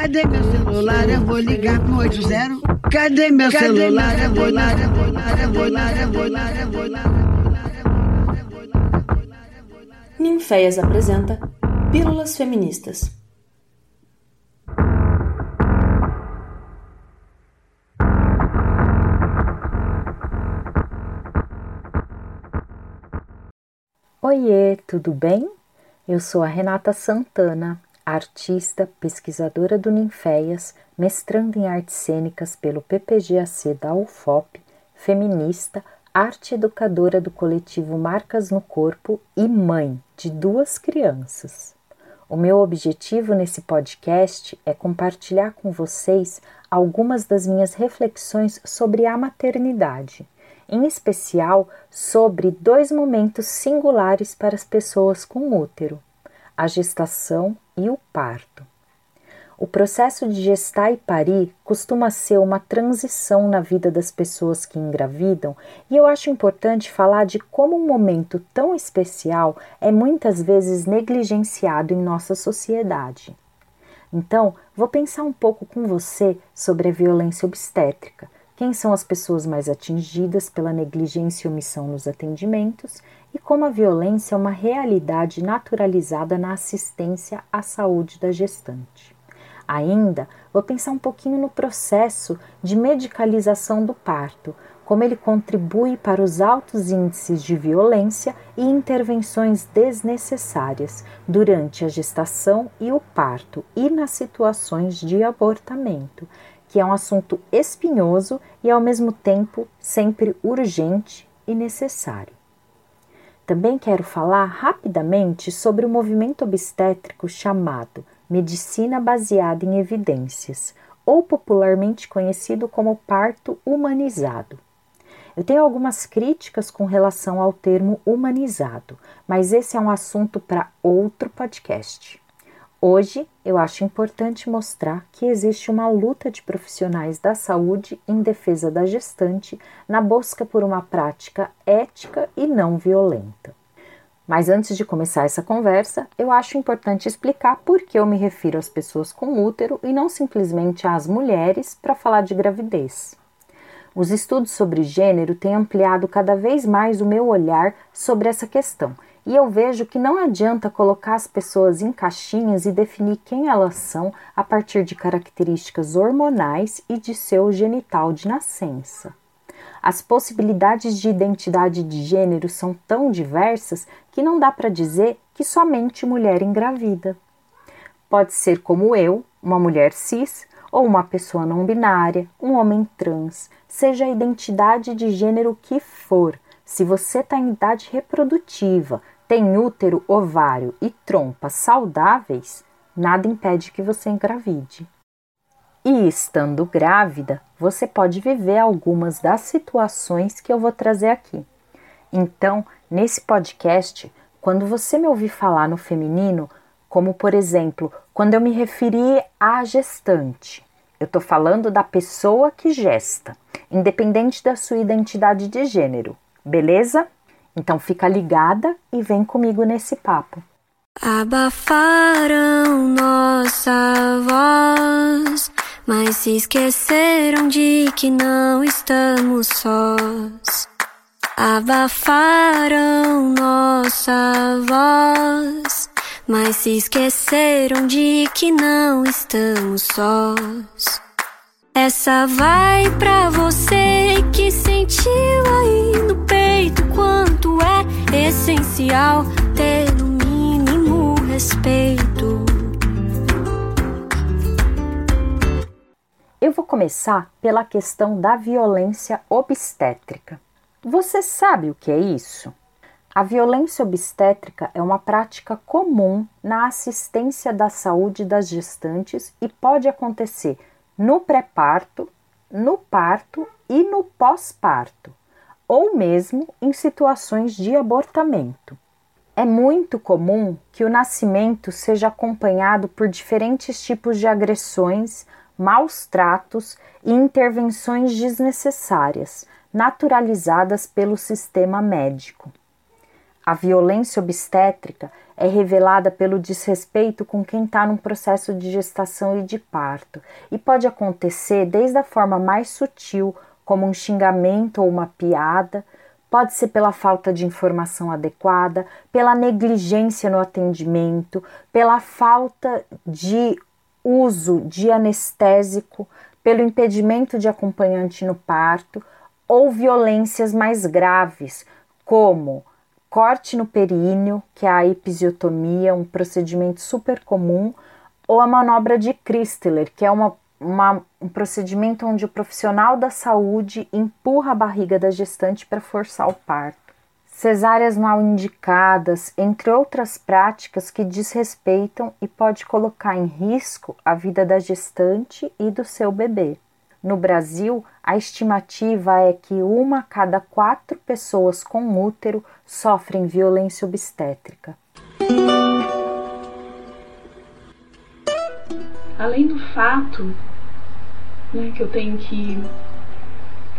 Cadê meu celular? Eu vou ligar pro 80. Cadê meu celular? Eu vou ligar, eu vou ligar, eu vou ligar, eu vou ligar, eu vou ligar. Ninféias apresenta Pílulas Feministas. Oiê, tudo bem? Eu sou a Renata Santana, artista, pesquisadora do Ninféias, mestrando em artes cênicas pelo PPGAC da UFOP, feminista, arte educadora do coletivo Marcas no Corpo e mãe de duas crianças. O meu objetivo nesse podcast é compartilhar com vocês algumas das minhas reflexões sobre a maternidade em especial sobre dois momentos singulares para as pessoas com útero: a gestação e o parto. O processo de gestar e parir costuma ser uma transição na vida das pessoas que engravidam, e eu acho importante falar de como um momento tão especial é muitas vezes negligenciado em nossa sociedade. Então, vou pensar um pouco com você sobre a violência obstétrica quem são as pessoas mais atingidas pela negligência e omissão nos atendimentos e como a violência é uma realidade naturalizada na assistência à saúde da gestante. Ainda vou pensar um pouquinho no processo de medicalização do parto, como ele contribui para os altos índices de violência e intervenções desnecessárias durante a gestação e o parto e nas situações de abortamento, que é um assunto espinhoso e ao mesmo tempo sempre urgente e necessário. Também quero falar rapidamente sobre o movimento obstétrico chamado Medicina Baseada em Evidências, ou popularmente conhecido como parto humanizado. Eu tenho algumas críticas com relação ao termo humanizado, mas esse é um assunto para outro podcast. Hoje, eu acho importante mostrar que existe uma luta de profissionais da saúde em defesa da gestante na busca por uma prática ética e não violenta. Mas antes de começar essa conversa, eu acho importante explicar por que eu me refiro às pessoas com útero e não simplesmente às mulheres para falar de gravidez. Os estudos sobre gênero têm ampliado cada vez mais o meu olhar sobre essa questão e eu vejo que não adianta colocar as pessoas em caixinhas e definir quem elas são a partir de características hormonais e de seu genital de nascença. As possibilidades de identidade de gênero são tão diversas que não dá para dizer que somente mulher engravida. Pode ser como eu, uma mulher cis, ou uma pessoa não binária, um homem trans, seja a identidade de gênero que for se você está em idade reprodutiva, tem útero, ovário e trompa saudáveis, nada impede que você engravide. E estando grávida, você pode viver algumas das situações que eu vou trazer aqui. Então, nesse podcast, quando você me ouvir falar no feminino, como por exemplo, quando eu me referi à gestante, eu estou falando da pessoa que gesta, independente da sua identidade de gênero beleza? Então fica ligada e vem comigo nesse papo. Abafaram nossa voz, mas se esqueceram de que não estamos sós. Abafaram nossa voz, mas se esqueceram de que não estamos sós. Essa vai pra você que sentiu ter no mínimo respeito. Eu vou começar pela questão da violência obstétrica. Você sabe o que é isso? A violência obstétrica é uma prática comum na assistência da saúde das gestantes e pode acontecer no pré-parto, no parto e no pós-parto, ou mesmo em situações de abortamento. É muito comum que o nascimento seja acompanhado por diferentes tipos de agressões, maus tratos e intervenções desnecessárias, naturalizadas pelo sistema médico. A violência obstétrica é revelada pelo desrespeito com quem está num processo de gestação e de parto, e pode acontecer desde a forma mais sutil, como um xingamento ou uma piada, pode ser pela falta de informação adequada, pela negligência no atendimento, pela falta de uso de anestésico, pelo impedimento de acompanhante no parto ou violências mais graves, como corte no períneo, que é a episiotomia, um procedimento super comum, ou a manobra de Christler, que é uma, uma, um procedimento onde o profissional da saúde empurra a barriga da gestante para forçar o parto. Cesáreas mal indicadas, entre outras práticas que desrespeitam e pode colocar em risco a vida da gestante e do seu bebê. No Brasil, a estimativa é que uma a cada quatro pessoas com útero sofrem violência obstétrica. Além do fato né, que eu tenho que,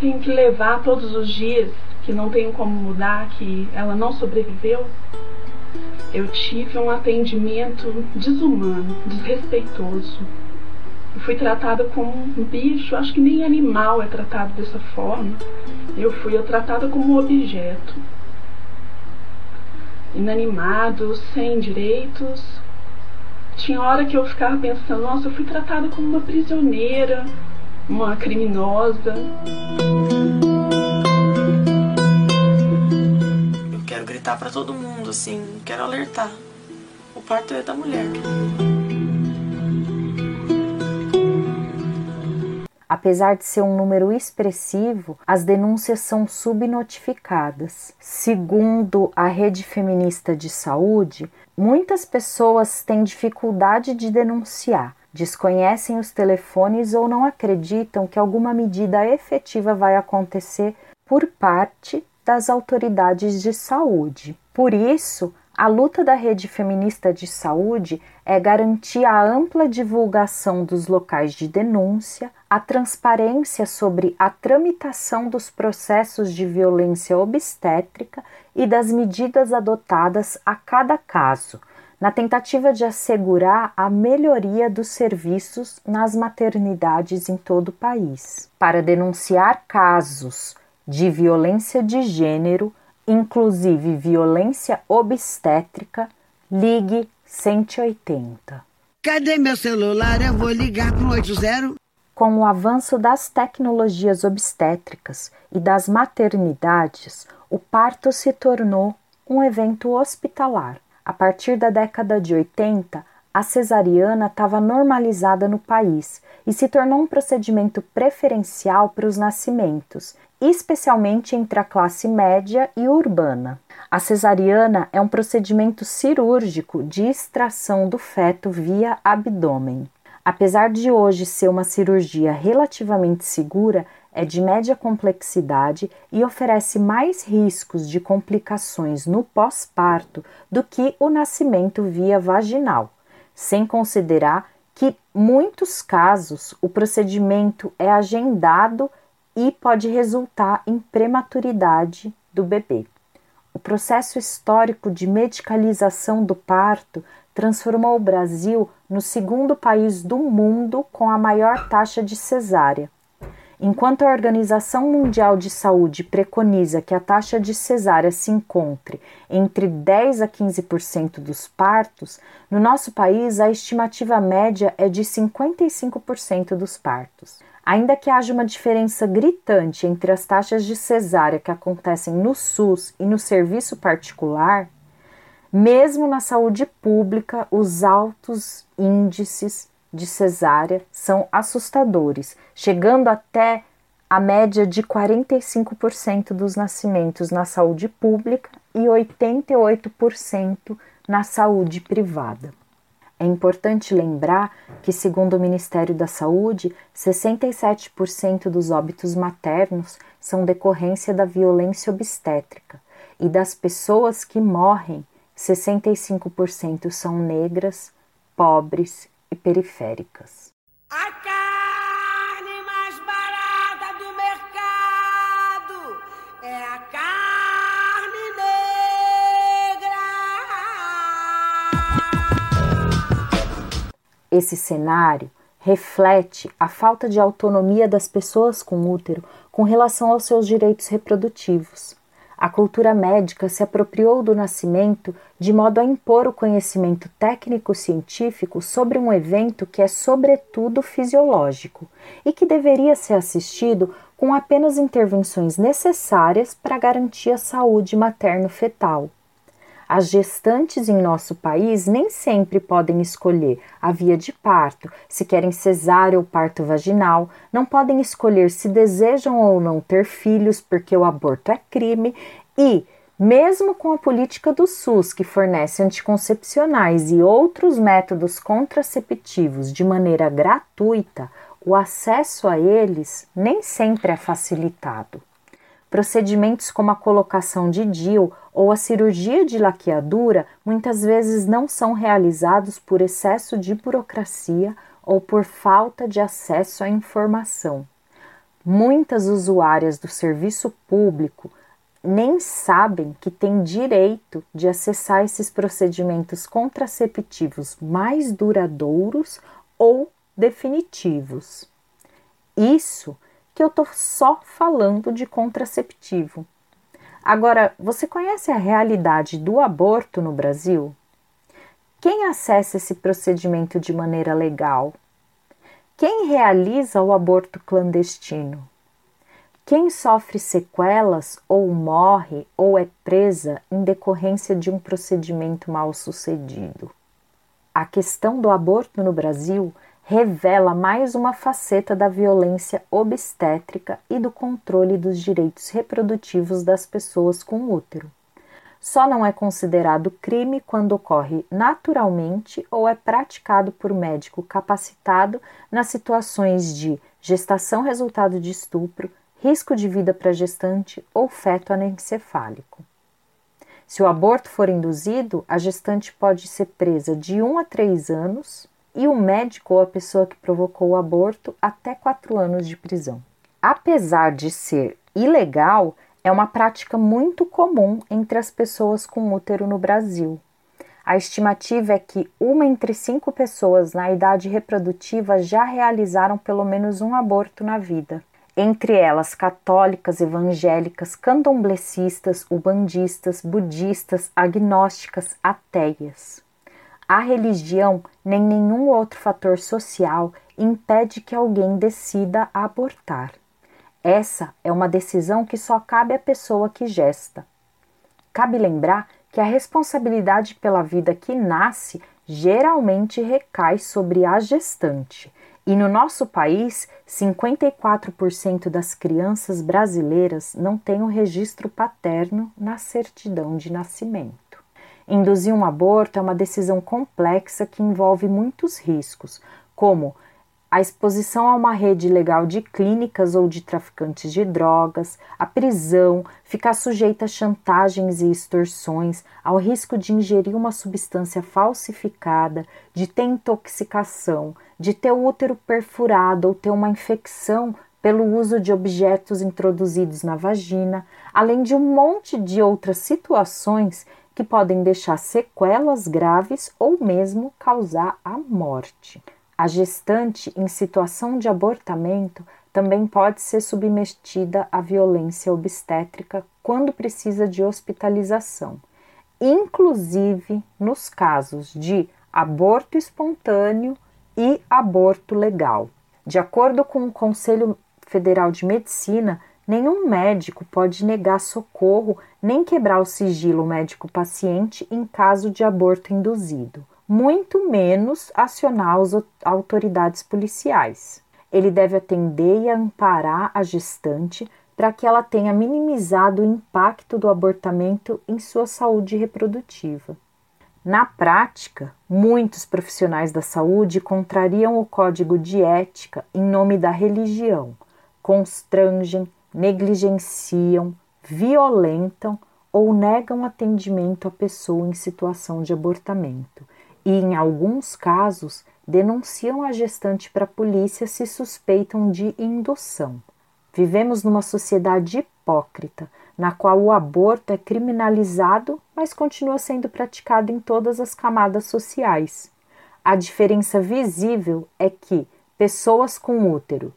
tenho que levar todos os dias, que não tenho como mudar, que ela não sobreviveu, eu tive um atendimento desumano, desrespeitoso eu fui tratada como um bicho, acho que nem animal é tratado dessa forma. Eu fui tratada como um objeto. Inanimado, sem direitos. Tinha hora que eu ficava pensando, nossa, eu fui tratada como uma prisioneira, uma criminosa. Eu quero gritar para todo mundo, assim, quero alertar. O parto é da mulher. Apesar de ser um número expressivo, as denúncias são subnotificadas. Segundo a Rede Feminista de Saúde, muitas pessoas têm dificuldade de denunciar, desconhecem os telefones ou não acreditam que alguma medida efetiva vai acontecer por parte das autoridades de saúde. Por isso, a luta da rede feminista de saúde é garantir a ampla divulgação dos locais de denúncia, a transparência sobre a tramitação dos processos de violência obstétrica e das medidas adotadas a cada caso, na tentativa de assegurar a melhoria dos serviços nas maternidades em todo o país. Para denunciar casos de violência de gênero, inclusive violência obstétrica, ligue 180. Cadê meu celular? Eu vou ligar para o 80. Com o avanço das tecnologias obstétricas e das maternidades, o parto se tornou um evento hospitalar. A partir da década de 80, a cesariana estava normalizada no país e se tornou um procedimento preferencial para os nascimentos, especialmente entre a classe média e urbana. A cesariana é um procedimento cirúrgico de extração do feto via abdômen. Apesar de hoje ser uma cirurgia relativamente segura, é de média complexidade e oferece mais riscos de complicações no pós-parto do que o nascimento via vaginal, sem considerar que, muitos casos, o procedimento é agendado e pode resultar em prematuridade do bebê. O processo histórico de medicalização do parto transformou o Brasil no segundo país do mundo com a maior taxa de cesárea. Enquanto a Organização Mundial de Saúde preconiza que a taxa de cesárea se encontre entre 10 a 15% dos partos, no nosso país a estimativa média é de 55% dos partos. Ainda que haja uma diferença gritante entre as taxas de cesárea que acontecem no SUS e no serviço particular, mesmo na saúde pública, os altos índices de cesárea são assustadores, chegando até a média de 45% dos nascimentos na saúde pública e 88% na saúde privada. É importante lembrar que, segundo o Ministério da Saúde, 67% dos óbitos maternos são decorrência da violência obstétrica e das pessoas que morrem, 65% são negras, pobres e periféricas. A carne mais barata do mercado é a carne negra. Esse cenário reflete a falta de autonomia das pessoas com útero com relação aos seus direitos reprodutivos a cultura médica se apropriou do nascimento de modo a impor o conhecimento técnico-científico sobre um evento que é, sobretudo, fisiológico e que deveria ser assistido com apenas intervenções necessárias para garantir a saúde materno-fetal. As gestantes em nosso país nem sempre podem escolher a via de parto, se querem cesárea ou parto vaginal, não podem escolher se desejam ou não ter filhos, porque o aborto é crime, e, mesmo com a política do SUS, que fornece anticoncepcionais e outros métodos contraceptivos de maneira gratuita, o acesso a eles nem sempre é facilitado. Procedimentos como a colocação de DIL ou a cirurgia de laqueadura muitas vezes não são realizados por excesso de burocracia ou por falta de acesso à informação. Muitas usuárias do serviço público nem sabem que têm direito de acessar esses procedimentos contraceptivos mais duradouros ou definitivos. Isso que eu estou só falando de contraceptivo. Agora, você conhece a realidade do aborto no Brasil? Quem acessa esse procedimento de maneira legal? Quem realiza o aborto clandestino? Quem sofre sequelas ou morre ou é presa em decorrência de um procedimento mal sucedido? A questão do aborto no Brasil revela mais uma faceta da violência obstétrica e do controle dos direitos reprodutivos das pessoas com útero. Só não é considerado crime quando ocorre naturalmente ou é praticado por médico capacitado nas situações de gestação resultado de estupro, risco de vida para gestante ou feto anencefálico. Se o aborto for induzido, a gestante pode ser presa de 1 a 3 anos e o médico ou a pessoa que provocou o aborto até quatro anos de prisão. Apesar de ser ilegal, é uma prática muito comum entre as pessoas com útero no Brasil. A estimativa é que uma entre cinco pessoas na idade reprodutiva já realizaram pelo menos um aborto na vida. Entre elas, católicas, evangélicas, candomblecistas, ubandistas, budistas, agnósticas, ateias. A religião nem nenhum outro fator social impede que alguém decida abortar. Essa é uma decisão que só cabe à pessoa que gesta. Cabe lembrar que a responsabilidade pela vida que nasce geralmente recai sobre a gestante. E no nosso país, 54% das crianças brasileiras não têm o registro paterno na certidão de nascimento. Induzir um aborto é uma decisão complexa que envolve muitos riscos, como a exposição a uma rede ilegal de clínicas ou de traficantes de drogas, a prisão, ficar sujeita a chantagens e extorsões, ao risco de ingerir uma substância falsificada, de ter intoxicação, de ter o útero perfurado ou ter uma infecção pelo uso de objetos introduzidos na vagina, além de um monte de outras situações que podem deixar sequelas graves ou mesmo causar a morte. A gestante em situação de abortamento também pode ser submetida à violência obstétrica quando precisa de hospitalização, inclusive nos casos de aborto espontâneo e aborto legal. De acordo com o Conselho Federal de Medicina, Nenhum médico pode negar socorro nem quebrar o sigilo médico-paciente em caso de aborto induzido, muito menos acionar as autoridades policiais. Ele deve atender e amparar a gestante para que ela tenha minimizado o impacto do abortamento em sua saúde reprodutiva. Na prática, muitos profissionais da saúde contrariam o código de ética em nome da religião, constrangem, negligenciam, violentam ou negam atendimento à pessoa em situação de abortamento e, em alguns casos, denunciam a gestante para a polícia se suspeitam de indução. Vivemos numa sociedade hipócrita, na qual o aborto é criminalizado, mas continua sendo praticado em todas as camadas sociais. a diferença visível é que pessoas com úteros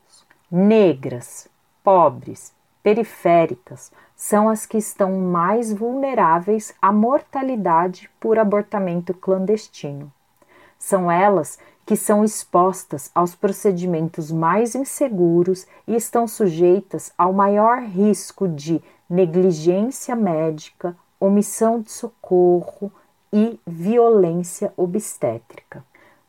negras, pobres, periféricas são as que estão mais vulneráveis à mortalidade por abortamento clandestino. São elas que são expostas aos procedimentos mais inseguros e estão sujeitas ao maior risco de negligência médica, omissão de socorro e violência obstétrica.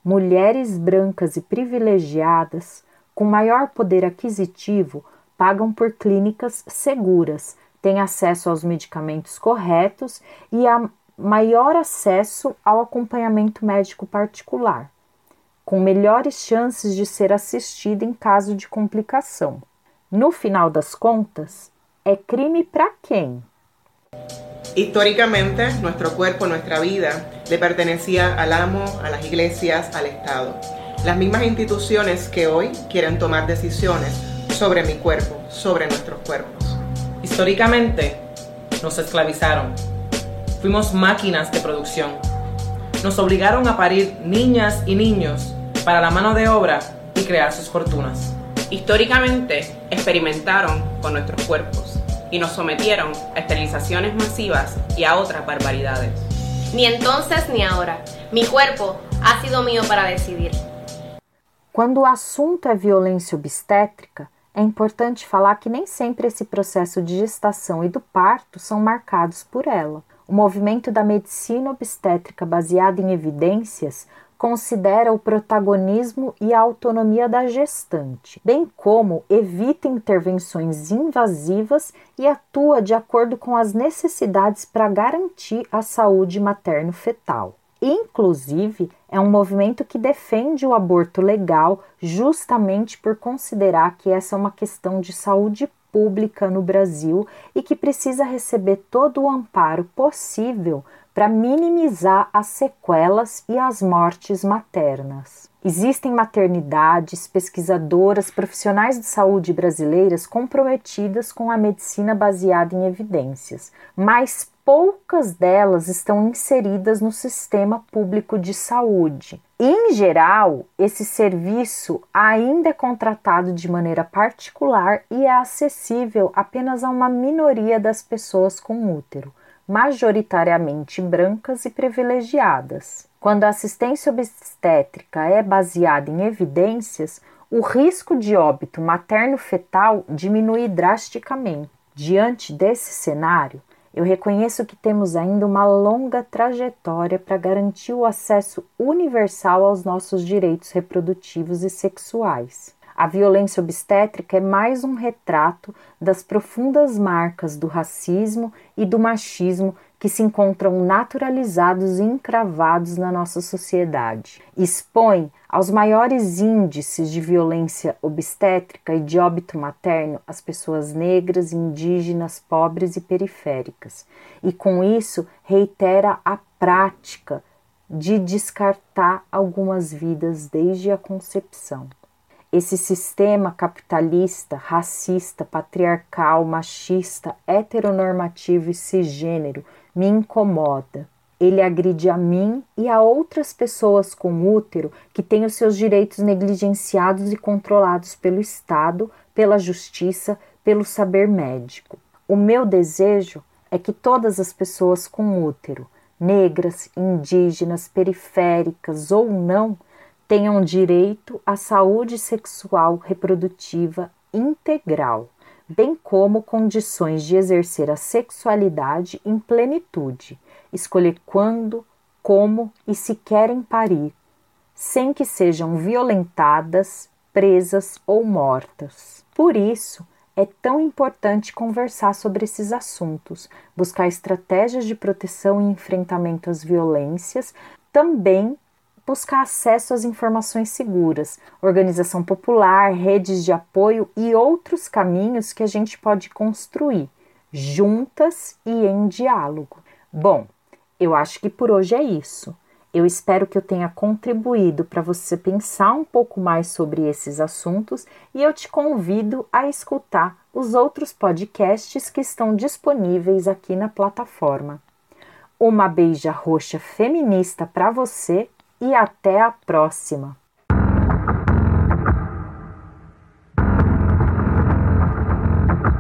Mulheres brancas e privilegiadas, com maior poder aquisitivo, pagam por clínicas seguras, têm acesso aos medicamentos corretos e a maior acesso ao acompanhamento médico particular, com melhores chances de ser assistida em caso de complicação. No final das contas, é crime para quem? Históricamente, nuestro cuerpo, nuestra vida, le pertenecía al amo, a las al Estado. Las mismas instituciones que hoy quieren tomar decisiones sobre mi cuerpo, sobre nuestros cuerpos. Históricamente, nos esclavizaron. Fuimos máquinas de producción. Nos obligaron a parir niñas y niños para la mano de obra y crear sus fortunas. Históricamente, experimentaron con nuestros cuerpos y nos sometieron a esterilizaciones masivas y a otras barbaridades. Ni entonces ni ahora. Mi cuerpo ha sido mío para decidir. Quando o assunto é violência obstétrica, é importante falar que nem sempre esse processo de gestação e do parto são marcados por ela. O movimento da medicina obstétrica baseado em evidências considera o protagonismo e a autonomia da gestante, bem como evita intervenções invasivas e atua de acordo com as necessidades para garantir a saúde materno-fetal. Inclusive, é um movimento que defende o aborto legal justamente por considerar que essa é uma questão de saúde pública no Brasil e que precisa receber todo o amparo possível para minimizar as sequelas e as mortes maternas. Existem maternidades, pesquisadoras, profissionais de saúde brasileiras comprometidas com a medicina baseada em evidências, mas poucas delas estão inseridas no sistema público de saúde. Em geral, esse serviço ainda é contratado de maneira particular e é acessível apenas a uma minoria das pessoas com útero majoritariamente brancas e privilegiadas. Quando a assistência obstétrica é baseada em evidências, o risco de óbito materno-fetal diminui drasticamente. Diante desse cenário, eu reconheço que temos ainda uma longa trajetória para garantir o acesso universal aos nossos direitos reprodutivos e sexuais. A violência obstétrica é mais um retrato das profundas marcas do racismo e do machismo que se encontram naturalizados e encravados na nossa sociedade. Expõe aos maiores índices de violência obstétrica e de óbito materno as pessoas negras, indígenas, pobres e periféricas. E com isso reitera a prática de descartar algumas vidas desde a concepção. Esse sistema capitalista, racista, patriarcal, machista, heteronormativo e cisgênero me incomoda. Ele agride a mim e a outras pessoas com útero que têm os seus direitos negligenciados e controlados pelo Estado, pela justiça, pelo saber médico. O meu desejo é que todas as pessoas com útero, negras, indígenas, periféricas ou não, tenham direito à saúde sexual reprodutiva integral, bem como condições de exercer a sexualidade em plenitude, escolher quando, como e se querem parir, sem que sejam violentadas, presas ou mortas. Por isso, é tão importante conversar sobre esses assuntos, buscar estratégias de proteção e enfrentamento às violências, também buscar acesso às informações seguras, organização popular, redes de apoio e outros caminhos que a gente pode construir juntas e em diálogo. Bom, eu acho que por hoje é isso. Eu espero que eu tenha contribuído para você pensar um pouco mais sobre esses assuntos e eu te convido a escutar os outros podcasts que estão disponíveis aqui na plataforma. Uma beija roxa feminista para você e até a próxima!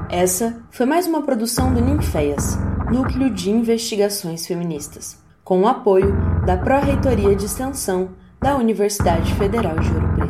Essa foi mais uma produção do Ninféias, Núcleo de Investigações Feministas, com o apoio da Pró-Reitoria de Extensão da Universidade Federal de Ouro Preto.